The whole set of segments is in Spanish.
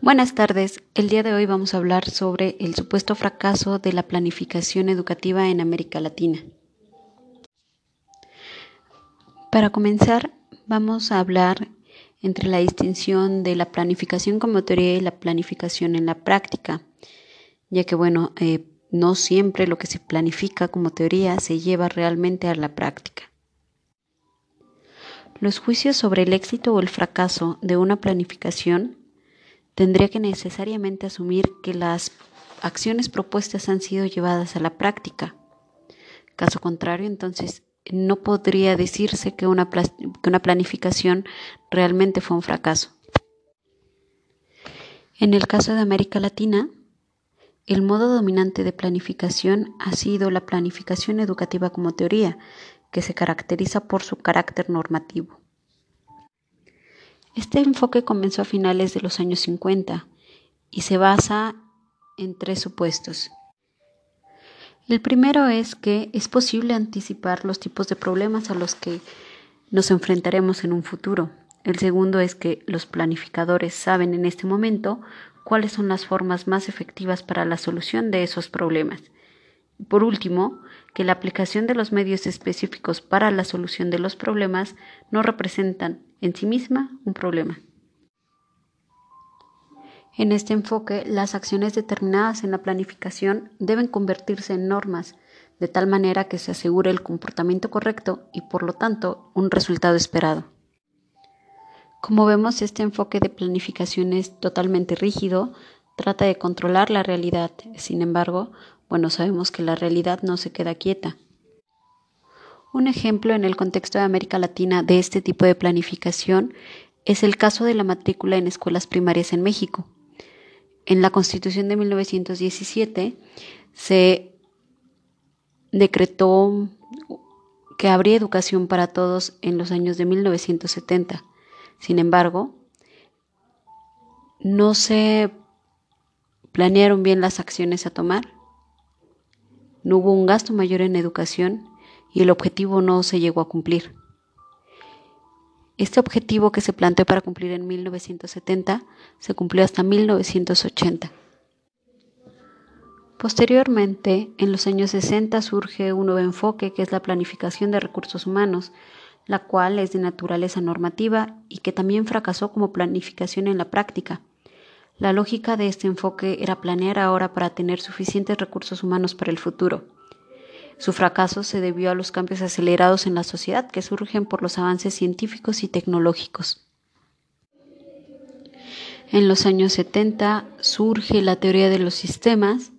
Buenas tardes. El día de hoy vamos a hablar sobre el supuesto fracaso de la planificación educativa en América Latina. Para comenzar, vamos a hablar entre la distinción de la planificación como teoría y la planificación en la práctica, ya que, bueno, eh, no siempre lo que se planifica como teoría se lleva realmente a la práctica. Los juicios sobre el éxito o el fracaso de una planificación tendría que necesariamente asumir que las acciones propuestas han sido llevadas a la práctica. Caso contrario, entonces no podría decirse que una, que una planificación realmente fue un fracaso. En el caso de América Latina, el modo dominante de planificación ha sido la planificación educativa como teoría, que se caracteriza por su carácter normativo. Este enfoque comenzó a finales de los años 50 y se basa en tres supuestos. El primero es que es posible anticipar los tipos de problemas a los que nos enfrentaremos en un futuro. El segundo es que los planificadores saben en este momento cuáles son las formas más efectivas para la solución de esos problemas. Por último, que la aplicación de los medios específicos para la solución de los problemas no representan en sí misma un problema. En este enfoque, las acciones determinadas en la planificación deben convertirse en normas, de tal manera que se asegure el comportamiento correcto y, por lo tanto, un resultado esperado. Como vemos, este enfoque de planificación es totalmente rígido, trata de controlar la realidad. Sin embargo, bueno, sabemos que la realidad no se queda quieta. Un ejemplo en el contexto de América Latina de este tipo de planificación es el caso de la matrícula en escuelas primarias en México. En la Constitución de 1917 se decretó que habría educación para todos en los años de 1970. Sin embargo, no se planearon bien las acciones a tomar no hubo un gasto mayor en educación y el objetivo no se llegó a cumplir. Este objetivo que se planteó para cumplir en 1970 se cumplió hasta 1980. Posteriormente, en los años 60 surge un nuevo enfoque que es la planificación de recursos humanos, la cual es de naturaleza normativa y que también fracasó como planificación en la práctica. La lógica de este enfoque era planear ahora para tener suficientes recursos humanos para el futuro. Su fracaso se debió a los cambios acelerados en la sociedad que surgen por los avances científicos y tecnológicos. En los años 70 surge la teoría de los sistemas.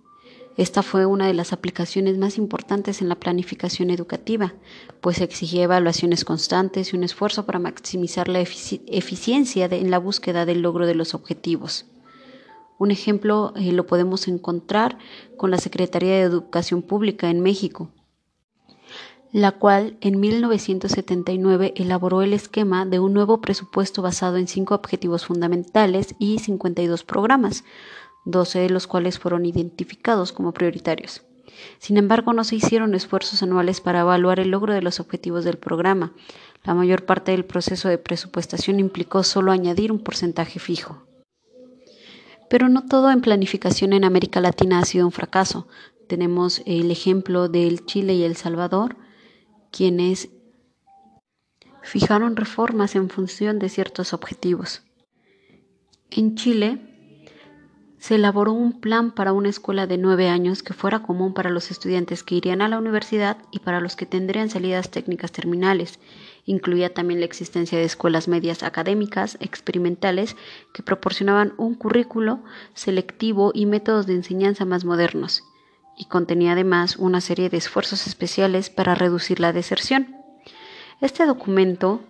Esta fue una de las aplicaciones más importantes en la planificación educativa, pues exigía evaluaciones constantes y un esfuerzo para maximizar la eficiencia en la búsqueda del logro de los objetivos. Un ejemplo eh, lo podemos encontrar con la Secretaría de Educación Pública en México, la cual en 1979 elaboró el esquema de un nuevo presupuesto basado en cinco objetivos fundamentales y 52 programas, 12 de los cuales fueron identificados como prioritarios. Sin embargo, no se hicieron esfuerzos anuales para evaluar el logro de los objetivos del programa. La mayor parte del proceso de presupuestación implicó solo añadir un porcentaje fijo. Pero no todo en planificación en América Latina ha sido un fracaso. Tenemos el ejemplo del Chile y El Salvador, quienes fijaron reformas en función de ciertos objetivos. En Chile se elaboró un plan para una escuela de nueve años que fuera común para los estudiantes que irían a la universidad y para los que tendrían salidas técnicas terminales Incluía también la existencia de escuelas medias académicas experimentales que proporcionaban un currículo selectivo y métodos de enseñanza más modernos, y contenía además una serie de esfuerzos especiales para reducir la deserción. Este documento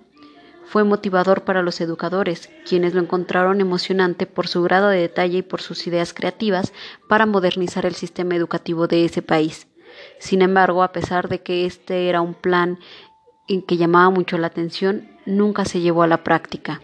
fue motivador para los educadores, quienes lo encontraron emocionante por su grado de detalle y por sus ideas creativas para modernizar el sistema educativo de ese país. Sin embargo, a pesar de que este era un plan en que llamaba mucho la atención nunca se llevó a la práctica.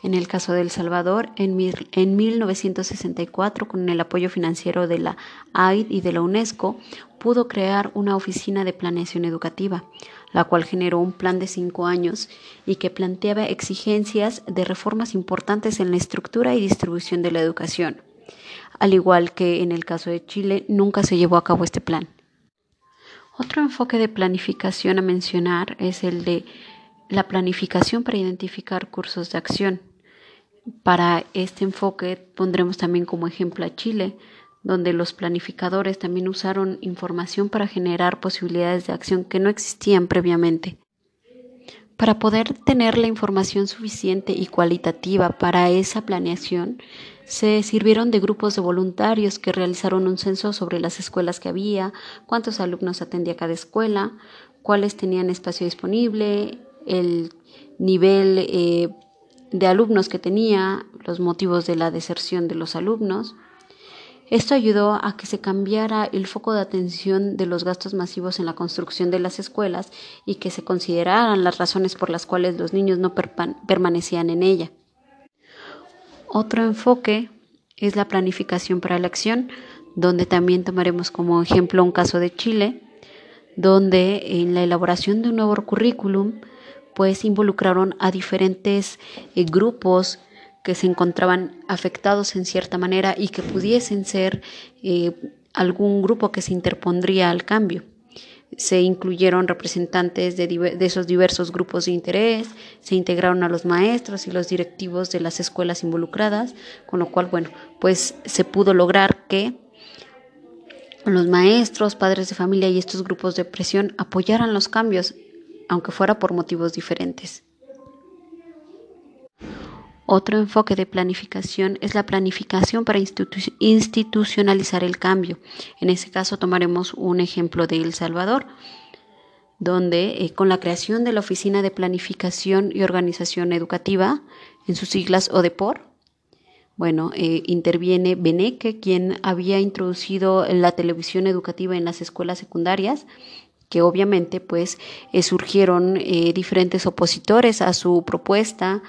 En el caso de El Salvador, en, en 1964, con el apoyo financiero de la AID y de la UNESCO, pudo crear una oficina de planeación educativa, la cual generó un plan de cinco años y que planteaba exigencias de reformas importantes en la estructura y distribución de la educación. Al igual que en el caso de Chile, nunca se llevó a cabo este plan. Otro enfoque de planificación a mencionar es el de la planificación para identificar cursos de acción. Para este enfoque pondremos también como ejemplo a Chile, donde los planificadores también usaron información para generar posibilidades de acción que no existían previamente. Para poder tener la información suficiente y cualitativa para esa planeación, se sirvieron de grupos de voluntarios que realizaron un censo sobre las escuelas que había, cuántos alumnos atendía cada escuela, cuáles tenían espacio disponible, el nivel eh, de alumnos que tenía, los motivos de la deserción de los alumnos. Esto ayudó a que se cambiara el foco de atención de los gastos masivos en la construcción de las escuelas y que se consideraran las razones por las cuales los niños no permanecían en ella. Otro enfoque es la planificación para la acción, donde también tomaremos como ejemplo un caso de Chile, donde en la elaboración de un nuevo currículum pues involucraron a diferentes eh, grupos que se encontraban afectados en cierta manera y que pudiesen ser eh, algún grupo que se interpondría al cambio. Se incluyeron representantes de, de, esos diversos grupos de interés, se integraron a los maestros y los directivos de las escuelas involucradas, con lo cual, bueno, pues se pudo lograr que los maestros, padres de familia y estos grupos de presión apoyaran los cambios aunque fuera por motivos diferentes. Otro enfoque de planificación es la planificación para institucionalizar el cambio. En ese caso tomaremos un ejemplo de El Salvador, donde eh, con la creación de la Oficina de Planificación y Organización Educativa, en sus siglas ODEPOR, bueno, eh, interviene Beneque, quien había introducido la televisión educativa en las escuelas secundarias que obviamente pues eh, surgieron eh, diferentes opositores a su propuesta,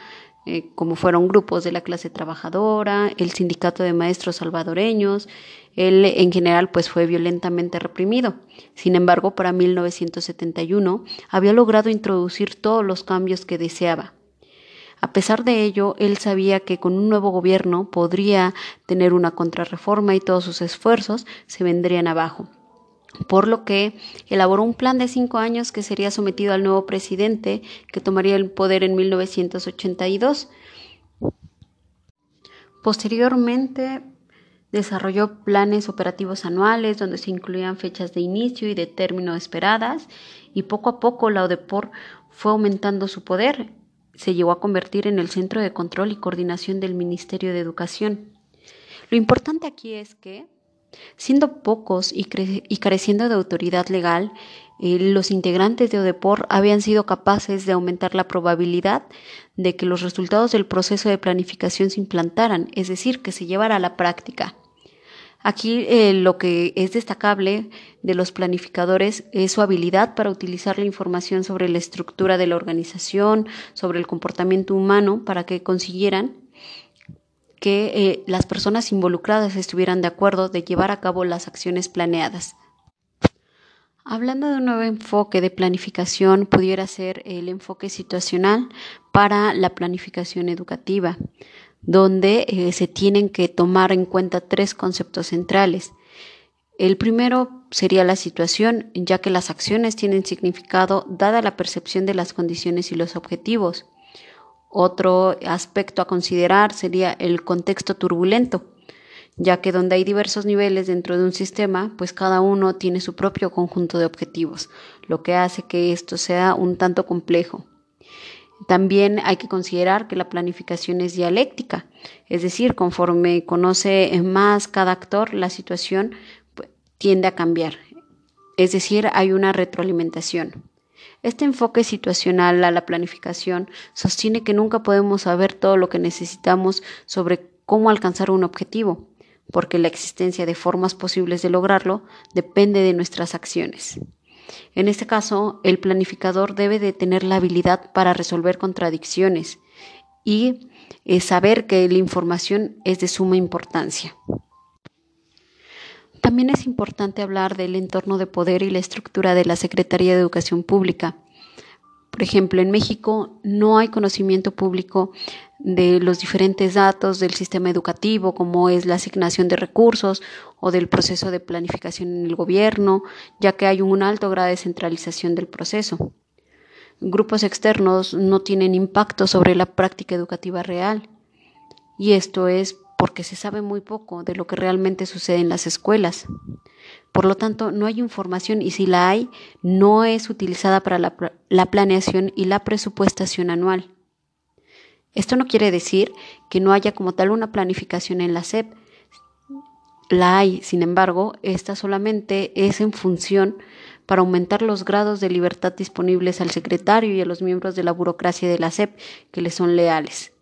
eh, como fueron grupos de la clase trabajadora, el sindicato de maestros salvadoreños, él en general pues fue violentamente reprimido. Sin embargo, para 1971 había logrado introducir todos los cambios que deseaba. A pesar de ello, él sabía que con un nuevo gobierno podría tener una contrarreforma y todos sus esfuerzos se vendrían abajo por lo que elaboró un plan de cinco años que sería sometido al nuevo presidente que tomaría el poder en 1982. Posteriormente desarrolló planes operativos anuales donde se incluían fechas de inicio y de término esperadas y poco a poco la ODEPOR fue aumentando su poder. Se llegó a convertir en el centro de control y coordinación del Ministerio de Educación. Lo importante aquí es que Siendo pocos y, careciendo de autoridad legal, eh, los integrantes de ODEPOR habían sido capaces de aumentar la probabilidad de que los resultados del proceso de planificación se implantaran, es decir, que se llevara a la práctica. Aquí eh, lo que es destacable de los planificadores es su habilidad para utilizar la información sobre la estructura de la organización, sobre el comportamiento humano, para que consiguieran que eh, las personas involucradas estuvieran de acuerdo de llevar a cabo las acciones planeadas. Hablando de un nuevo enfoque de planificación, pudiera ser el enfoque situacional para la planificación educativa, donde eh, se tienen que tomar en cuenta tres conceptos centrales. El primero sería la situación, ya que las acciones tienen significado dada la percepción de las condiciones y los objetivos. Otro aspecto a considerar sería el contexto turbulento, ya que donde hay diversos niveles dentro de un sistema, pues cada uno tiene su propio conjunto de objetivos, lo que hace que esto sea un tanto complejo. También hay que considerar que la planificación es dialéctica, es decir, conforme conoce más cada actor, la situación pues, tiende a cambiar. Es decir, hay una retroalimentación. Este enfoque situacional a la planificación sostiene que nunca podemos saber todo lo que necesitamos sobre cómo alcanzar un objetivo, porque la existencia de formas posibles de lograrlo depende de nuestras acciones. En este caso, el planificador debe de tener la habilidad para resolver contradicciones y eh, saber que la información es de suma importancia. También es importante hablar del entorno de poder y la estructura de la Secretaría de Educación Pública. Por ejemplo, en México no hay conocimiento público de los diferentes datos del sistema educativo, como es la asignación de recursos o del proceso de planificación en el gobierno, ya que hay un alto grado de centralización del proceso. Grupos externos no tienen impacto sobre la práctica educativa real, y esto es porque se sabe muy poco de lo que realmente sucede en las escuelas. Por lo tanto, no hay información y si la hay, no es utilizada para la, planeación y la presupuestación anual. Esto no quiere decir que no haya como tal una planificación en la SEP. La hay, sin embargo, esta solamente es en función para aumentar los grados de libertad disponibles al secretario y a los miembros de la burocracia de la SEP que le son leales.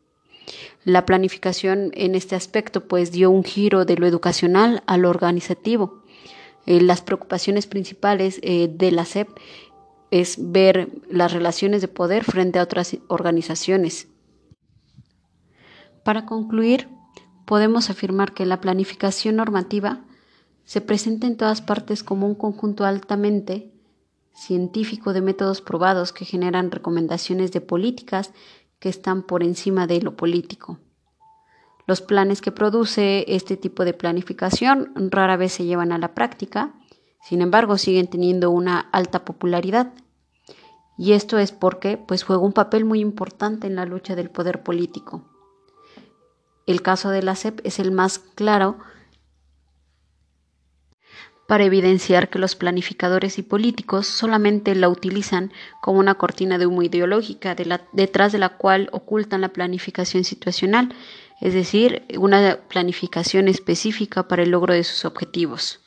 La planificación en este aspecto pues dio un giro de lo educacional a lo organizativo. Eh, las preocupaciones principales eh, de la SEP es ver las relaciones de poder frente a otras organizaciones. Para concluir, podemos afirmar que la planificación normativa se presenta en todas partes como un conjunto altamente científico de métodos probados que generan recomendaciones de políticas que están por encima de lo político. Los planes que produce este tipo de planificación rara vez se llevan a la práctica, sin embargo siguen teniendo una alta popularidad. Y esto es porque pues juega un papel muy importante en la lucha del poder político. El caso de la CEP es el más claro para evidenciar que los planificadores y políticos solamente la utilizan como una cortina de humo ideológica detrás de la cual ocultan la planificación situacional, es decir, una planificación específica para el logro de sus objetivos.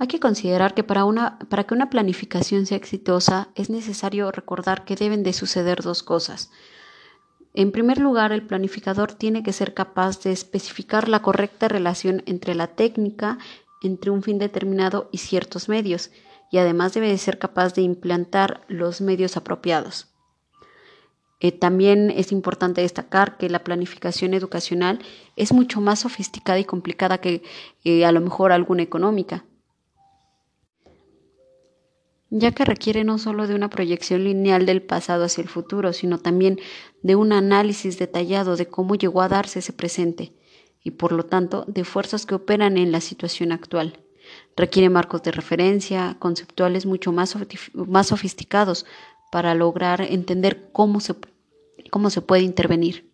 Hay que considerar que para, una, para que una planificación sea exitosa es necesario recordar que deben de suceder dos cosas. En primer lugar, el planificador tiene que ser capaz de especificar la correcta relación entre la técnica entre un fin determinado y ciertos medios, y además debe de ser capaz de implantar los medios apropiados. Eh, también es importante destacar que la planificación educacional es mucho más sofisticada y complicada que eh, a lo mejor alguna económica, ya que requiere no solo de una proyección lineal del pasado hacia el futuro, sino también de un análisis detallado de cómo llegó a darse ese presente y por lo tanto de fuerzas que operan en la situación actual. Requiere marcos de referencia conceptuales mucho más, más sofisticados para lograr entender cómo se, cómo se puede intervenir.